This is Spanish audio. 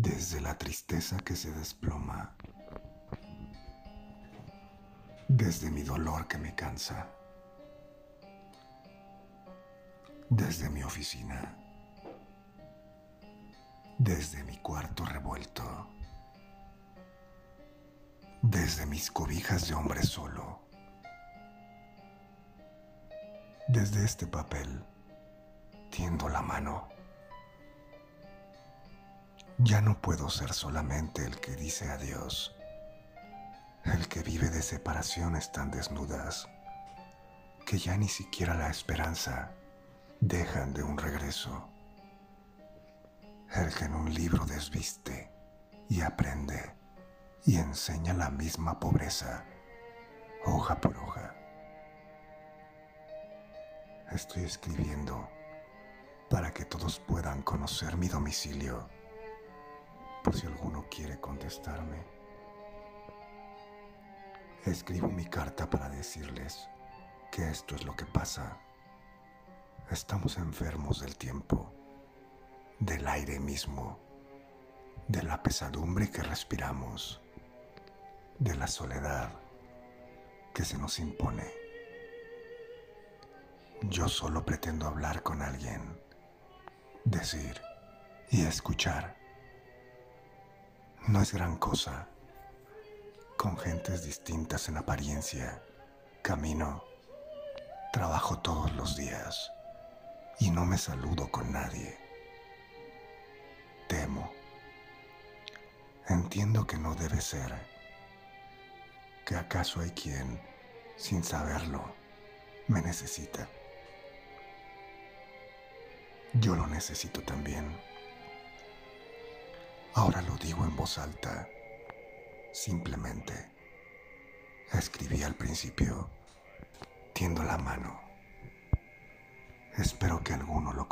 desde la tristeza que se desploma, desde mi dolor que me cansa, desde mi oficina, desde mi cuarto revuelto, desde mis cobijas de hombre solo, desde este papel, tiendo la mano. Ya no puedo ser solamente el que dice adiós, el que vive de separaciones tan desnudas que ya ni siquiera la esperanza dejan de un regreso, el que en un libro desviste y aprende y enseña la misma pobreza, hoja por hoja. Estoy escribiendo para que todos puedan conocer mi domicilio si alguno quiere contestarme. Escribo mi carta para decirles que esto es lo que pasa. Estamos enfermos del tiempo, del aire mismo, de la pesadumbre que respiramos, de la soledad que se nos impone. Yo solo pretendo hablar con alguien, decir y escuchar no es gran cosa. Con gentes distintas en apariencia, camino, trabajo todos los días y no me saludo con nadie. Temo. Entiendo que no debe ser. Que acaso hay quien, sin saberlo, me necesita. Yo lo necesito también. Ahora lo digo en voz alta. Simplemente escribí al principio, tiendo la mano. Espero que alguno lo.